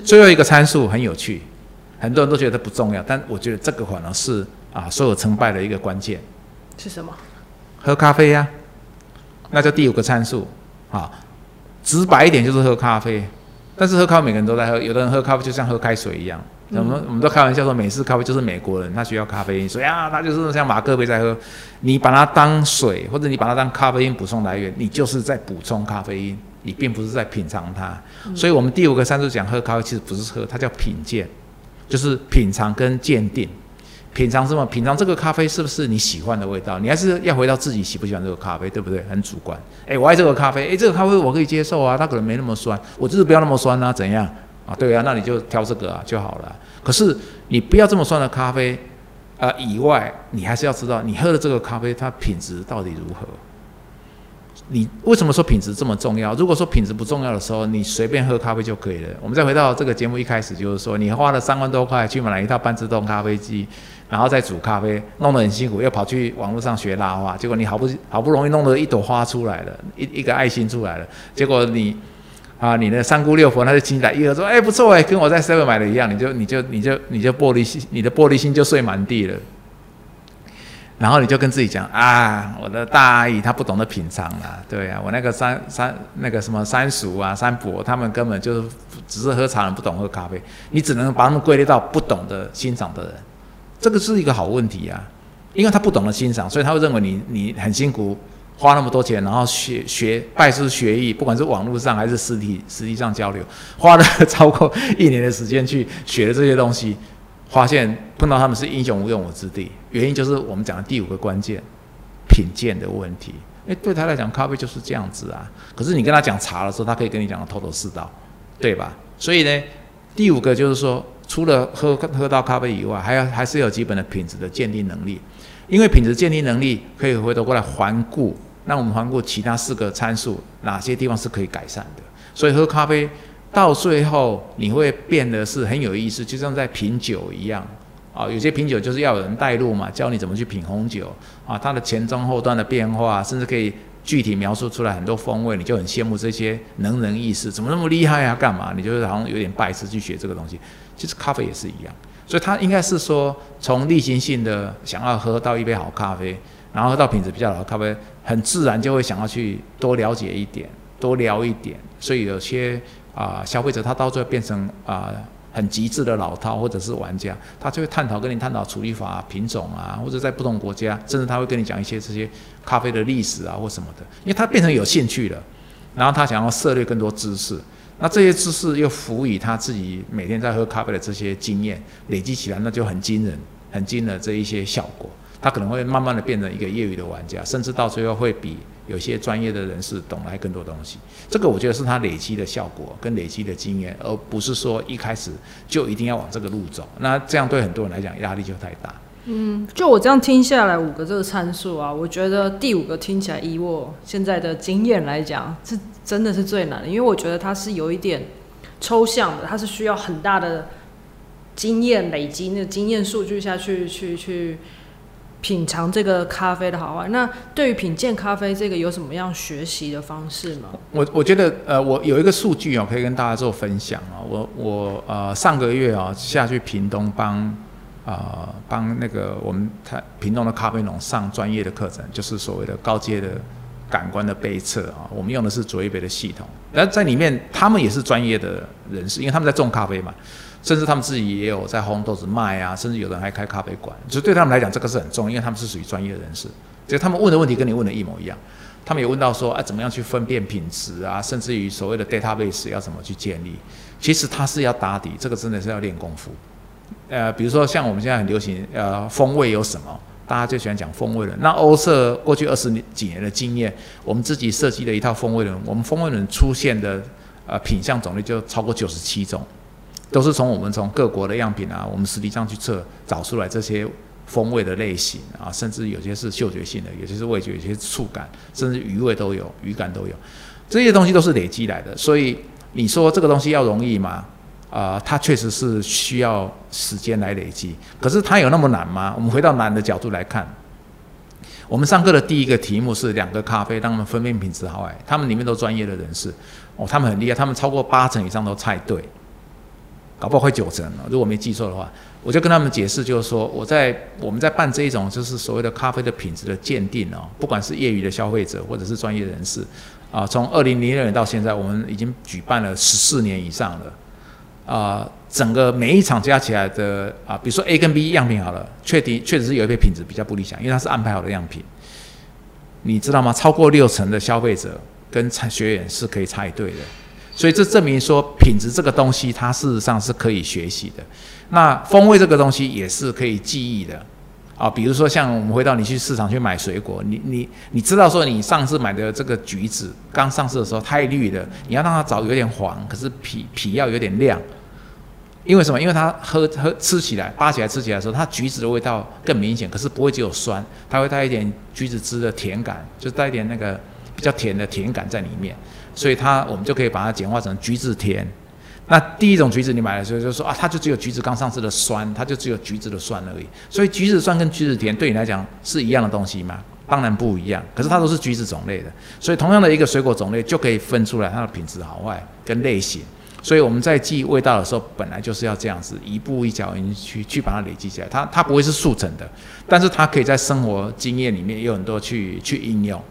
最后一个参数很有趣，很多人都觉得不重要，但我觉得这个反而是啊所有成败的一个关键。是什么？喝咖啡呀，那叫第五个参数啊。直白一点就是喝咖啡，但是喝咖啡每个人都在喝，有的人喝咖啡就像喝开水一样。我们我们都开玩笑说，美式咖啡就是美国人，他需要咖啡因，所以啊，他就是像马克杯在喝。你把它当水，或者你把它当咖啡因补充来源，你就是在补充咖啡因，你并不是在品尝它。所以我们第五个三数讲喝咖啡，其实不是喝，它叫品鉴，就是品尝跟鉴定。品尝什么？品尝这个咖啡是不是你喜欢的味道？你还是要回到自己喜不喜欢这个咖啡，对不对？很主观。诶，我爱这个咖啡，诶，这个咖啡我可以接受啊，它可能没那么酸，我就是不要那么酸啊，怎样啊？对啊，那你就挑这个啊就好了。可是你不要这么酸的咖啡，啊以外，你还是要知道你喝的这个咖啡它品质到底如何。你为什么说品质这么重要？如果说品质不重要的时候，你随便喝咖啡就可以了。我们再回到这个节目一开始，就是说你花了三万多块去买了一套半自动咖啡机。然后再煮咖啡，弄得很辛苦，又跑去网络上学拉花，结果你好不好不容易弄了一朵花出来了，一一个爱心出来了，结果你啊，你的三姑六婆，他就进来一个说，哎，不错哎，跟我在 seven 买的一样，你就你就你就你就玻璃心，你的玻璃心就碎满地了。然后你就跟自己讲啊，我的大阿姨她不懂得品尝啦，对啊，我那个三三那个什么三叔啊、三伯，他们根本就是只是喝茶人，不懂喝咖啡，你只能把他们归类到不懂得欣赏的人，这个是一个好问题啊，因为他不懂得欣赏，所以他会认为你你很辛苦，花那么多钱，然后学学拜师学艺，不管是网络上还是实体实际上交流，花了 超过一年的时间去学的这些东西。发现碰到他们是英雄无用武之地，原因就是我们讲的第五个关键，品鉴的问题。诶，对他来讲，咖啡就是这样子啊。可是你跟他讲茶的时候，他可以跟你讲的头头是道，对吧？所以呢，第五个就是说，除了喝喝到咖啡以外，还要还是有基本的品质的鉴定能力。因为品质鉴定能力可以回头过来环顾，那我们环顾其他四个参数，哪些地方是可以改善的。所以喝咖啡。到最后，你会变得是很有意思，就像在品酒一样啊。有些品酒就是要有人带路嘛，教你怎么去品红酒啊，它的前中后段的变化，甚至可以具体描述出来很多风味，你就很羡慕这些能人异士，怎么那么厉害啊？干嘛？你就是好像有点拜师去学这个东西。其实咖啡也是一样，所以它应该是说从例行性的想要喝到一杯好咖啡，然后喝到品质比较好的咖啡，很自然就会想要去多了解一点，多聊一点。所以有些。啊，消费者他到最后变成啊很极致的老饕或者是玩家，他就会探讨跟你探讨处理法、品种啊，或者在不同国家，甚至他会跟你讲一些这些咖啡的历史啊或什么的，因为他变成有兴趣了，然后他想要涉猎更多知识，那这些知识又辅以他自己每天在喝咖啡的这些经验累积起来，那就很惊人、很惊的这一些效果，他可能会慢慢的变成一个业余的玩家，甚至到最后会比。有些专业的人士懂来更多东西，这个我觉得是他累积的效果跟累积的经验，而不是说一开始就一定要往这个路走。那这样对很多人来讲压力就太大。嗯，就我这样听下来五个这个参数啊，我觉得第五个听起来以我现在的经验来讲，是真的是最难的，因为我觉得它是有一点抽象的，它是需要很大的经验累积，那经验数据下去去去。品尝这个咖啡的好坏，那对于品鉴咖啡这个有什么样学习的方式吗？我我觉得呃，我有一个数据哦，可以跟大家做分享啊。我我呃上个月啊下去屏东帮啊帮那个我们台屏东的咖啡农上专业的课程，就是所谓的高阶的感官的杯测啊。我们用的是卓越杯的系统，那在里面他们也是专业的人士，因为他们在种咖啡嘛。甚至他们自己也有在烘豆子卖啊，甚至有人还开咖啡馆，就对他们来讲这个是很重要，因为他们是属于专业人士。就他们问的问题跟你问的一模一样，他们也问到说，哎，怎么样去分辨品质啊？甚至于所谓的 database 要怎么去建立？其实它是要打底，这个真的是要练功夫。呃，比如说像我们现在很流行，呃，风味有什么？大家就喜欢讲风味轮。那欧社过去二十几年的经验，我们自己设计的一套风味轮，我们风味轮出现的呃品相种类就超过九十七种。都是从我们从各国的样品啊，我们实际上去测找出来这些风味的类型啊，甚至有些是嗅觉性的，有些是味觉，有些触感，甚至余味都有，余感都有，这些东西都是累积来的。所以你说这个东西要容易吗？啊，它确实是需要时间来累积。可是它有那么难吗？我们回到难的角度来看，我们上课的第一个题目是两个咖啡，让他们分辨品质好坏。他们里面都专业的人士，哦，他们很厉害，他们超过八成以上都猜对。搞不好会九成了，如果没记错的话，我就跟他们解释，就是说我在我们在办这一种就是所谓的咖啡的品质的鉴定哦，不管是业余的消费者或者是专业人士，啊，从二零零六年到现在，我们已经举办了十四年以上了，啊，整个每一场加起来的啊，比如说 A 跟 B 样品好了，确定确实是有一杯品质比较不理想，因为它是安排好的样品，你知道吗？超过六成的消费者跟参学员是可以猜对的。所以这证明说，品质这个东西，它事实上是可以学习的。那风味这个东西也是可以记忆的啊。比如说，像我们回到你去市场去买水果，你你你知道说，你上次买的这个橘子刚上市的时候太绿了，你要让它早有点黄，可是皮皮要有点亮。因为什么？因为它喝喝吃起来扒起来吃起来的时候，它橘子的味道更明显，可是不会只有酸，它会带一点橘子汁的甜感，就带一点那个比较甜的甜感在里面。所以它我们就可以把它简化成橘子甜。那第一种橘子你买的时候就说啊，它就只有橘子刚上市的酸，它就只有橘子的酸而已。所以橘子酸跟橘子甜对你来讲是一样的东西吗？当然不一样。可是它都是橘子种类的，所以同样的一个水果种类就可以分出来它的品质好坏跟类型。所以我们在记味道的时候，本来就是要这样子一步一脚印去去把它累积起来。它它不会是速成的，但是它可以在生活经验里面有很多去去应用。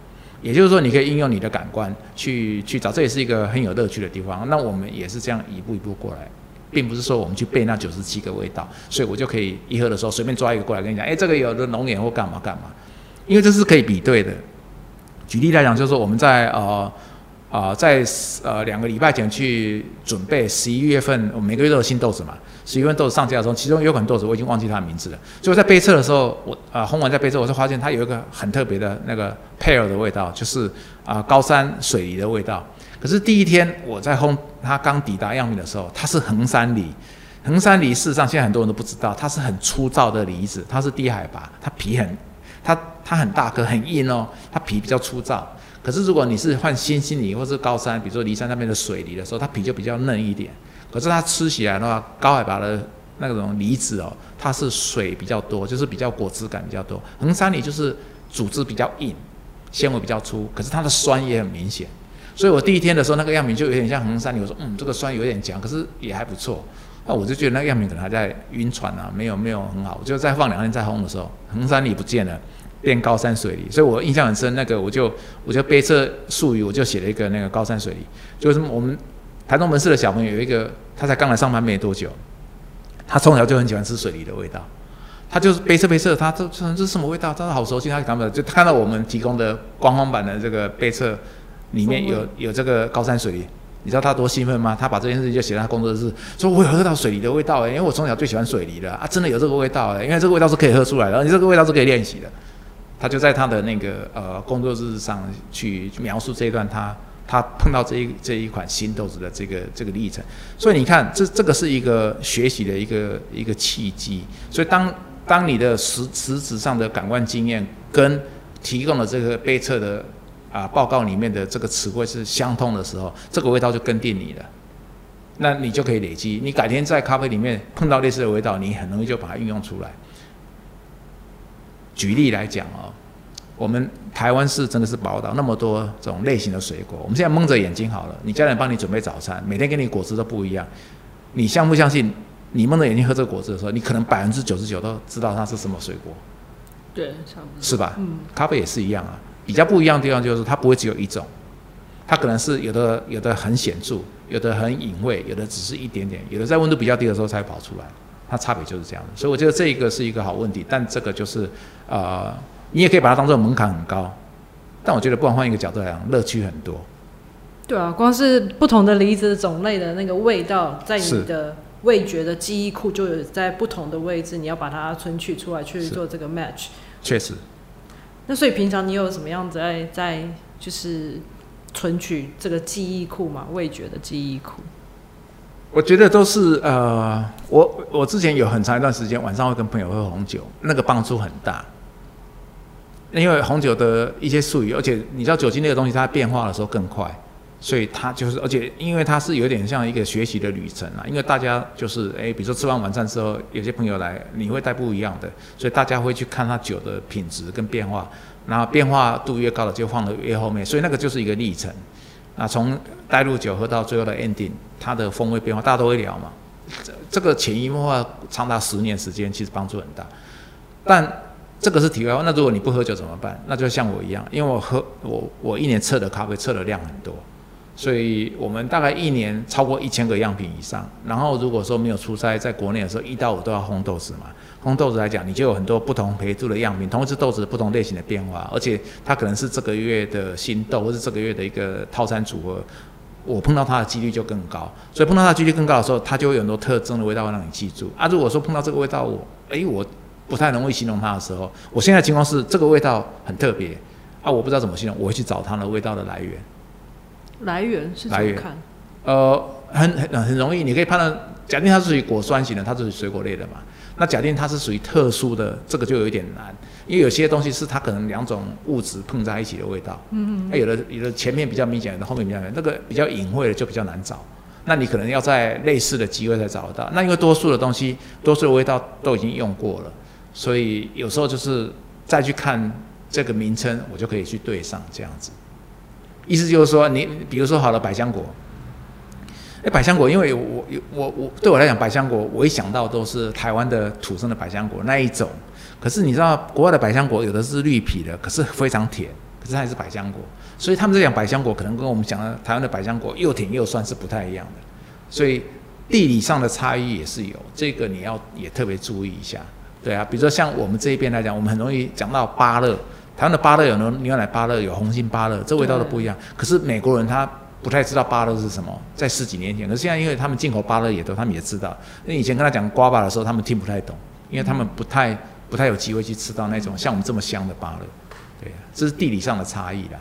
也就是说，你可以应用你的感官去去找，这也是一个很有乐趣的地方。那我们也是这样一步一步过来，并不是说我们去背那九十七个味道，所以我就可以一喝的时候随便抓一个过来跟你讲，哎，这个有的浓眼或干嘛干嘛，因为这是可以比对的。举例来讲，就是说我们在呃。呃，在呃两个礼拜前去准备十一月份，我每个月都有新豆子嘛。十一份豆子上架的时候，其中有款豆子我已经忘记它的名字了。所以在背测的时候，我啊烘完在背测，我就发现它有一个很特别的那个 pear 的味道，就是啊高山水梨的味道。可是第一天我在烘它刚抵达样品的时候，它是横山梨。横山梨事实上现在很多人都不知道，它是很粗糙的梨子，它是低海拔，它皮很它它很大颗很硬哦，它皮比较粗糙。可是如果你是换新兴梨或是高山，比如说梨山那边的水梨的时候，它皮就比较嫩一点。可是它吃起来的话，高海拔的那种梨子哦，它是水比较多，就是比较果汁感比较多。横山梨就是组织比较硬，纤维比较粗，可是它的酸也很明显。所以我第一天的时候，那个样品就有点像横山梨，我说嗯，这个酸有点强，可是也还不错。那我就觉得那个样品可能还在晕船啊，没有没有很好。我就再放两天再烘的时候，横山梨不见了。变高山水梨，所以我印象很深。那个我就我就背这术语，我就写了一个那个高山水梨。就是我们台中门市的小朋友有一个，他才刚来上班没多久，他从小就很喜欢吃水梨的味道。他就是背测背测，他这这是什么味道？他说好熟悉，他看不到，就看到我们提供的官方版的这个背测里面有有这个高山水梨，你知道他多兴奋吗？他把这件事情就写在他工作室，说我有喝到水梨的味道哎，因为我从小最喜欢水梨了啊，真的有这个味道哎，因为这个味道是可以喝出来的，你这个味道是可以练习的。他就在他的那个呃工作日上去描述这一段他他碰到这一这一款新豆子的这个这个历程，所以你看这这个是一个学习的一个一个契机。所以当当你的实实质上的感官经验跟提供的这个杯测的啊报告里面的这个词汇是相通的时候，这个味道就跟定你了，那你就可以累积。你改天在咖啡里面碰到类似的味道，你很容易就把它运用出来。举例来讲哦，我们台湾是真的是宝岛，那么多种类型的水果。我们现在蒙着眼睛好了，你家人帮你准备早餐，每天给你果汁都不一样。你相不相信？你蒙着眼睛喝这个果汁的时候，你可能百分之九十九都知道它是什么水果。对，差不多。是吧？嗯。咖啡也是一样啊，比较不一样的地方就是它不会只有一种，它可能是有的有的很显著，有的很隐晦，有的只是一点点，有的在温度比较低的时候才跑出来。它差别就是这样的，所以我觉得这一个是一个好问题，但这个就是，呃，你也可以把它当做门槛很高，但我觉得不管换一个角度来讲，乐趣很多。对啊，光是不同的梨子种类的那个味道，在你的味觉的记忆库就有在不同的位置，你要把它存取出来去做这个 match。确实。那所以平常你有什么样子在在就是存取这个记忆库嘛？味觉的记忆库。我觉得都是呃，我我之前有很长一段时间晚上会跟朋友喝红酒，那个帮助很大。因为红酒的一些术语，而且你知道酒精那个东西，它变化的时候更快，所以它就是，而且因为它是有点像一个学习的旅程啊。因为大家就是哎，比如说吃完晚餐之后，有些朋友来，你会带不一样的，所以大家会去看它酒的品质跟变化，然后变化度越高的就放的越后面，所以那个就是一个历程。啊，从带入酒喝到最后的 ending，它的风味变化，大家都会聊嘛。这这个潜移默化长达十年时间，其实帮助很大。但这个是题外话。那如果你不喝酒怎么办？那就像我一样，因为我喝我我一年测的咖啡测的量很多。所以我们大概一年超过一千个样品以上。然后如果说没有出差，在国内的时候，一到五都要烘豆子嘛。烘豆子来讲，你就有很多不同培度的样品，同一只豆子不同类型的变化，而且它可能是这个月的新豆，或是这个月的一个套餐组合。我碰到它的几率就更高。所以碰到它几率更高的时候，它就会有很多特征的味道会让你记住。啊，如果说碰到这个味道，我诶，我不太容易形容它的时候，我现在情况是这个味道很特别啊，我不知道怎么形容，我会去找它的味道的来源。来源是怎么看？呃，很很很容易，你可以判断。假定它是属于果酸型的，它是水果类的嘛？那假定它是属于特殊的，这个就有一点难，因为有些东西是它可能两种物质碰在一起的味道。嗯嗯。那有的有的前面比较明显，有的后面比较明，那个比较隐晦的就比较难找。那你可能要在类似的机会才找得到。那因为多数的东西，多数的味道都已经用过了，所以有时候就是再去看这个名称，我就可以去对上这样子。意思就是说，你比如说好了百香果，哎，百香果，因为我我我对我来讲，百香果我一想到都是台湾的土生的百香果那一种。可是你知道，国外的百香果有的是绿皮的，可是非常甜，可是它也是百香果。所以他们在讲百香果，可能跟我们讲的台湾的百香果又甜又酸是不太一样的。所以地理上的差异也是有，这个你要也特别注意一下。对啊，比如说像我们这一边来讲，我们很容易讲到芭乐，台湾的芭乐有牛牛奶芭乐，有红心芭乐，这味道都不一样。可是美国人他不太知道芭乐是什么，在十几年前，可是现在因为他们进口芭乐也都，他们也知道。那以前跟他讲瓜巴的时候，他们听不太懂，因为他们不太。不太有机会去吃到那种像我们这么香的芭乐，对，这是地理上的差异啦。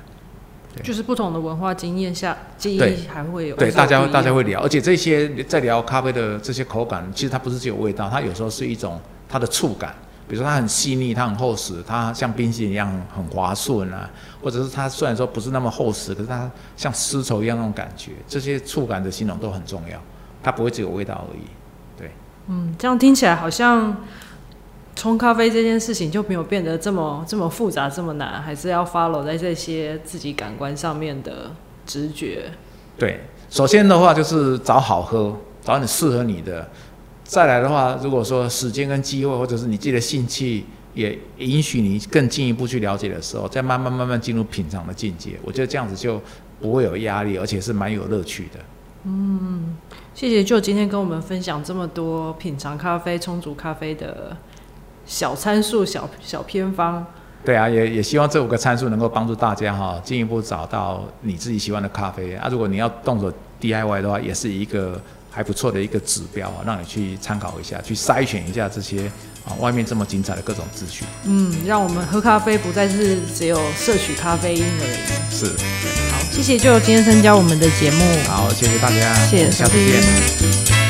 就是不同的文化经验下，记忆还会有对大家大家会聊，而且这些在聊咖啡的这些口感，其实它不是只有味道，它有时候是一种它的触感，比如说它很细腻，它很厚实，它像冰淇淋一样很滑顺啊，或者是它虽然说不是那么厚实，可是它像丝绸一样那种感觉，这些触感的形容都很重要，它不会只有味道而已。对，嗯，这样听起来好像。冲咖啡这件事情就没有变得这么这么复杂这么难，还是要 follow 在这些自己感官上面的直觉。对，首先的话就是找好喝，找你适合你的。再来的话，如果说时间跟机会，或者是你自己的兴趣也允许你更进一步去了解的时候，再慢慢慢慢进入品尝的境界。我觉得这样子就不会有压力，而且是蛮有乐趣的。嗯，谢谢就今天跟我们分享这么多品尝咖啡、冲煮咖啡的。小参数、小小偏方，对啊，也也希望这五个参数能够帮助大家哈，进一步找到你自己喜欢的咖啡啊。如果你要动手 DIY 的话，也是一个还不错的一个指标啊，让你去参考一下，去筛选一下这些啊外面这么精彩的各种资讯。嗯，让我们喝咖啡不再是只有摄取咖啡因而已。是，好，谢谢就今天参加我们的节目。好，谢谢大家，谢谢，下次见。